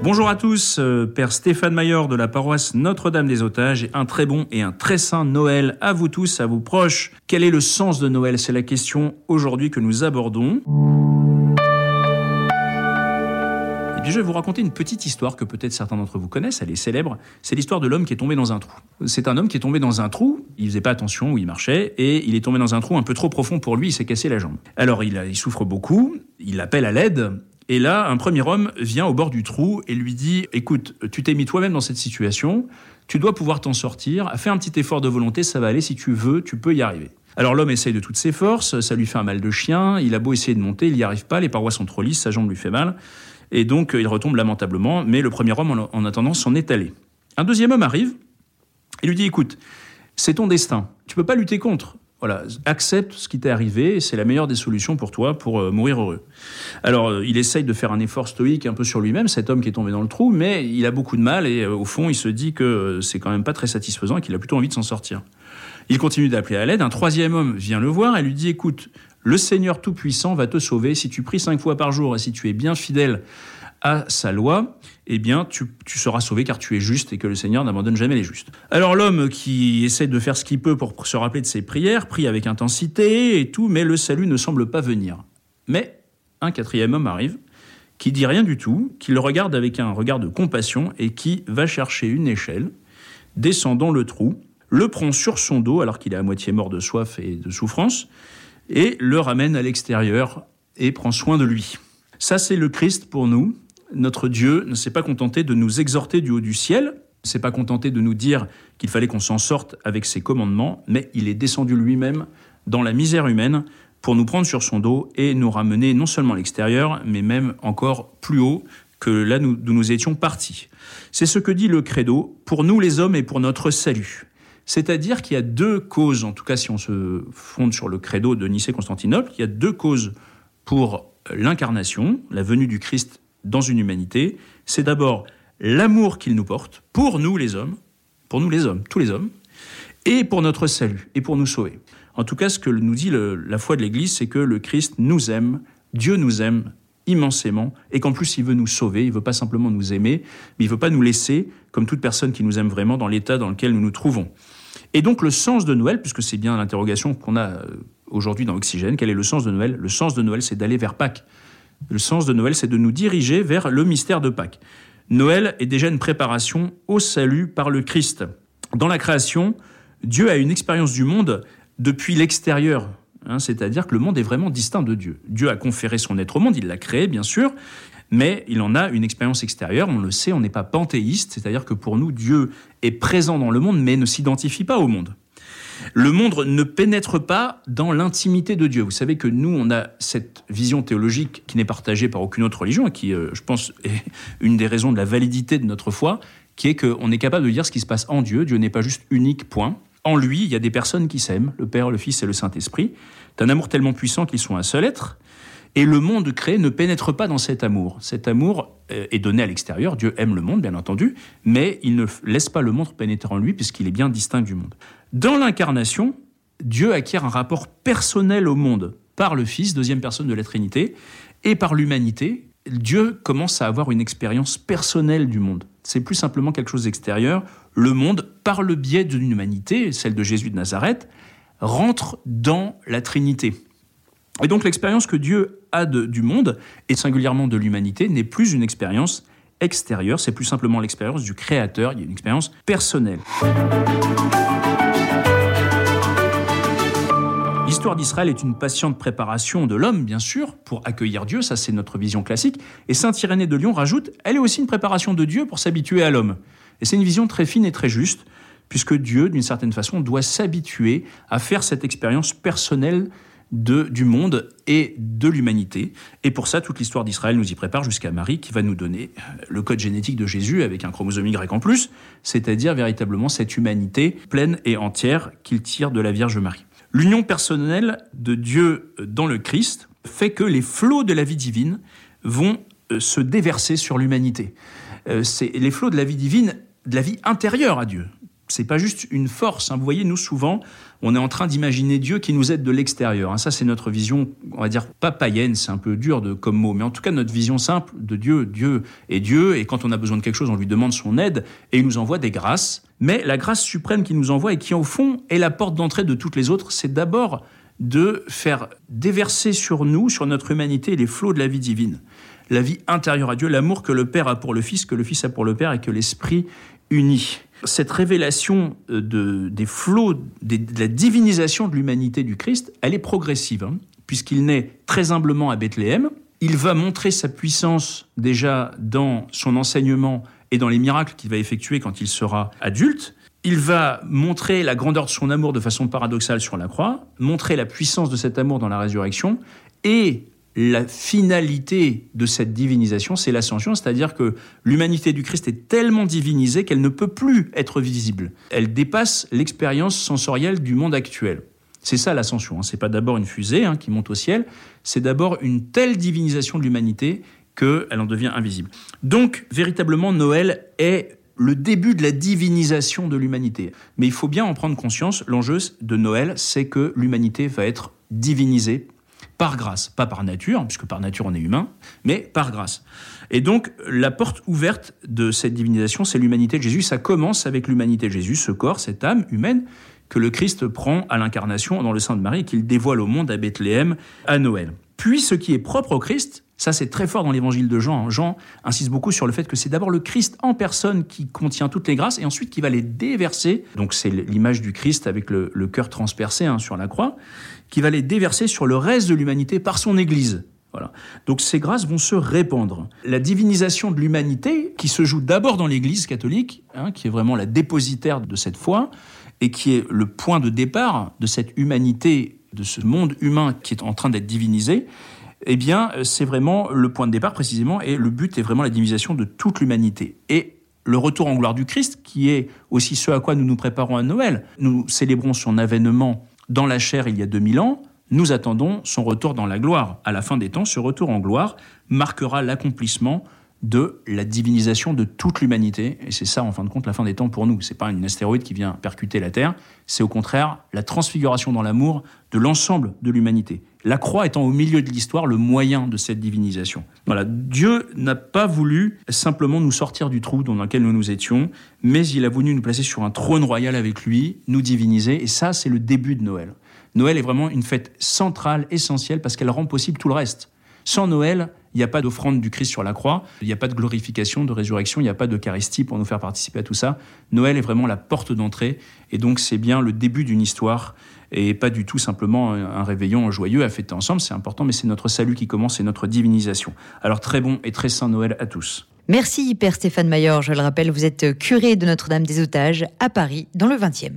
Bonjour à tous, euh, Père Stéphane Maillard de la paroisse Notre-Dame des Otages et un très bon et un très saint Noël à vous tous, à vos proches. Quel est le sens de Noël? C'est la question aujourd'hui que nous abordons. Et puis je vais vous raconter une petite histoire que peut-être certains d'entre vous connaissent, elle est célèbre. C'est l'histoire de l'homme qui est tombé dans un trou. C'est un homme qui est tombé dans un trou, il faisait pas attention où il marchait, et il est tombé dans un trou un peu trop profond pour lui, il s'est cassé la jambe. Alors il, il souffre beaucoup, il appelle à l'aide, et là un premier homme vient au bord du trou et lui dit, écoute, tu t'es mis toi-même dans cette situation, tu dois pouvoir t'en sortir, fais un petit effort de volonté, ça va aller, si tu veux, tu peux y arriver. Alors l'homme essaye de toutes ses forces, ça lui fait un mal de chien, il a beau essayer de monter, il n'y arrive pas, les parois sont trop lisses, sa jambe lui fait mal, et donc euh, il retombe lamentablement, mais le premier homme, en, en attendant, s'en est allé. Un deuxième homme arrive et lui dit, écoute, c'est ton destin, tu peux pas lutter contre. Voilà, accepte ce qui t'est arrivé, et c'est la meilleure des solutions pour toi pour euh, mourir heureux. Alors, euh, il essaye de faire un effort stoïque un peu sur lui-même, cet homme qui est tombé dans le trou, mais il a beaucoup de mal et euh, au fond, il se dit que c'est quand même pas très satisfaisant et qu'il a plutôt envie de s'en sortir. Il continue d'appeler à l'aide. Un troisième homme vient le voir et lui dit Écoute, le Seigneur Tout-Puissant va te sauver si tu pries cinq fois par jour et si tu es bien fidèle à sa loi, eh bien, tu, seras sauvé car tu es juste et que le Seigneur n'abandonne jamais les justes. Alors l'homme qui essaie de faire ce qu'il peut pour se rappeler de ses prières, prie avec intensité et tout, mais le salut ne semble pas venir. Mais un quatrième homme arrive qui dit rien du tout, qui le regarde avec un regard de compassion et qui va chercher une échelle, descend dans le trou, le prend sur son dos alors qu'il est à moitié mort de soif et de souffrance, et le ramène à l'extérieur et prend soin de lui. Ça, c'est le Christ pour nous. Notre Dieu ne s'est pas contenté de nous exhorter du haut du ciel, ne s'est pas contenté de nous dire qu'il fallait qu'on s'en sorte avec ses commandements, mais il est descendu lui-même dans la misère humaine pour nous prendre sur son dos et nous ramener non seulement à l'extérieur, mais même encore plus haut que là nous- d'où nous étions partis. C'est ce que dit le credo pour nous les hommes et pour notre salut. C'est-à-dire qu'il y a deux causes, en tout cas si on se fonde sur le credo de Nicée-Constantinople, il y a deux causes pour l'incarnation, la venue du Christ dans une humanité. C'est d'abord l'amour qu'il nous porte pour nous les hommes, pour nous les hommes, tous les hommes, et pour notre salut, et pour nous sauver. En tout cas, ce que nous dit la foi de l'Église, c'est que le Christ nous aime, Dieu nous aime immensément, et qu'en plus il veut nous sauver, il veut pas simplement nous aimer, mais il veut pas nous laisser, comme toute personne qui nous aime vraiment, dans l'état dans lequel nous nous trouvons. Et donc le sens de Noël, puisque c'est bien l'interrogation qu'on a euh, aujourd'hui dans Oxygène, quel est le sens de Noël? Le sens de Noël, c'est d'aller vers Pâques. Le sens de Noël, c'est de nous diriger vers le mystère de Pâques. Noël est déjà une préparation au salut par le Christ. Dans la création, Dieu a une expérience du monde depuis l'extérieur. hein, C'est-à-dire que le monde est vraiment distinct de Dieu. Dieu a conféré son être au monde, il l'a créé, bien sûr, mais il en a une expérience extérieure. On le sait, on n'est pas panthéiste, c'est-à-dire que pour nous, Dieu est présent dans le monde, mais ne s'identifie pas au monde. Le monde ne pénètre pas dans l'intimité de Dieu. Vous savez que nous, on a cette vision théologique qui n'est partagée par aucune autre religion et qui, euh, je pense, est une des raisons de la validité de notre foi, qui est qu'on est capable de dire ce qui se passe en Dieu. Dieu n'est pas juste unique, point. En lui, il y a des personnes qui s'aiment, le Père, le Fils et le Saint-Esprit. C'est un amour tellement puissant qu'ils sont un seul être. Et le monde créé ne pénètre pas dans cet amour. Cet amour euh, est donné à l'extérieur. Dieu aime le monde, bien entendu, mais il ne laisse pas le monde pénétrer en lui puisqu'il est bien distinct du monde. Dans l'incarnation, Dieu acquiert un rapport personnel au monde par le Fils, deuxième personne de la Trinité, et par l'humanité. Dieu commence à avoir une expérience personnelle du monde. C'est plus simplement quelque chose d'extérieur. Le monde, par le biais d'une humanité, celle de Jésus de Nazareth, rentre dans la Trinité. Et donc l'expérience que Dieu a du monde, et singulièrement de l'humanité, n'est plus une expérience extérieure, c'est plus simplement l'expérience du Créateur, il y a une expérience personnelle. L'histoire d'Israël est une patiente préparation de l'homme, bien sûr, pour accueillir Dieu, ça c'est notre vision classique. Et Saint Irénée de Lyon rajoute, elle est aussi une préparation de Dieu pour s'habituer à l'homme. Et c'est une vision très fine et très juste, puisque Dieu, d'une certaine façon, doit s'habituer à faire cette expérience personnelle de, du monde et de l'humanité. Et pour ça, toute l'histoire d'Israël nous y prépare jusqu'à Marie qui va nous donner euh, le code génétique de Jésus avec un chromosome Y en plus, c'est-à-dire véritablement cette humanité pleine et entière qu'il tire de la Vierge Marie. L'union personnelle de Dieu dans le Christ fait que les flots de la vie divine vont euh, se déverser sur l'humanité. Euh, C'est les flots de la vie divine, de la vie intérieure à Dieu. C'est pas juste une force. Hein. Vous voyez, nous souvent, on est en train d'imaginer Dieu qui nous aide de l'extérieur. Hein. Ça, c'est notre vision, on va dire pas païenne, c'est un peu dur de comme mot, mais en tout cas notre vision simple de Dieu. Dieu est Dieu, et quand on a besoin de quelque chose, on lui demande son aide, et il nous envoie des grâces. Mais la grâce suprême qu'il nous envoie et qui, au fond, est la porte d'entrée de toutes les autres, c'est d'abord de faire déverser sur nous, sur notre humanité, les flots de la vie divine. La vie intérieure à Dieu, l'amour que le Père a pour le Fils, que le Fils a pour le Père et que l'Esprit Cette révélation euh, de, des flots, de la divinisation de l'humanité du Christ, elle est progressive, hein, puisqu'il naît très humblement à Bethléem. Il va montrer sa puissance déjà dans son enseignement et dans les miracles qu'il va effectuer quand il sera adulte. Il va montrer la grandeur de son amour de façon paradoxale sur la croix, montrer la puissance de cet amour dans la résurrection, et la finalité de cette divinisation, c'est l'ascension, c'est-à-dire que l'humanité du Christ est tellement divinisée qu'elle ne peut plus être visible. Elle dépasse l'expérience sensorielle du monde actuel. C'est ça l'ascension. Hein. C'est pas d'abord une fusée hein, qui monte au ciel, c'est d'abord une telle divinisation de l'humanité qu'elle en devient invisible. Donc, véritablement, Noël est le début de la divinisation de l'humanité. Mais il faut bien en prendre conscience, l'enjeu de Noël, c'est que l'humanité va être divinisée par grâce, pas par nature, puisque par nature on est humain, mais par grâce. Et donc la porte ouverte de cette divinisation, c'est l'humanité de Jésus. Ça commence avec l'humanité de Jésus, ce corps, cette âme humaine que le Christ prend à l'incarnation dans le sein de Marie et qu'il dévoile au monde à Bethléem à Noël. Puis ce qui est propre au Christ, ça c'est très fort dans l'évangile de Jean. Hein. Jean insiste beaucoup sur le fait que c'est d'abord le Christ en personne qui contient toutes les grâces et ensuite qui va les déverser. Donc c'est l'image du Christ avec le, cœur transpercé hein, sur la croix qui va les déverser sur le reste de l'humanité par son Église. Voilà. Donc ces grâces vont se répandre. La divinisation de l'humanité, qui se joue d'abord dans l'Église catholique, hein, qui est vraiment la dépositaire de cette foi, et qui est le point de départ de cette humanité, de ce monde humain qui est en train d'être divinisé, eh bien, c'est vraiment le point de départ précisément, et le but est vraiment la divinisation de toute l'humanité. Et le retour en gloire du Christ, qui est aussi ce à quoi nous nous préparons à Noël. Nous célébrons son avènement dans la chair il y a 2000 ans, nous attendons son retour dans la gloire. À la fin des temps, ce retour en gloire marquera l'accomplissement de la divinisation de toute l'humanité. Et c'est ça, en fin de compte, la fin des temps pour nous. C'est pas une astéroïde qui vient percuter la Terre, c'est au contraire la transfiguration dans l'amour de l'ensemble de l'humanité. La croix étant au milieu de l'histoire le moyen de cette divinisation. Voilà, Dieu n'a pas voulu simplement nous sortir du trou dans lequel nous nous étions, mais il a voulu nous placer sur un trône royal avec lui, nous diviniser, et ça, c'est le début de Noël. Noël est vraiment une fête centrale, essentielle, parce qu'elle rend possible tout le reste. Sans Noël, il n'y a pas d'offrande du Christ sur la croix, il n'y a pas de glorification, de résurrection, il n'y a pas d'Eucharistie pour nous faire participer à tout ça. Noël est vraiment la porte d'entrée, et donc c'est bien le début d'une histoire, et pas du tout simplement un réveillon joyeux à fêter ensemble, c'est important, mais c'est notre salut qui commence, c'est notre divinisation. Alors très bon et très saint Noël à tous. Merci Père Stéphane Mayor, je le rappelle, vous êtes curé de Notre-Dame des Otages à Paris dans le 20e.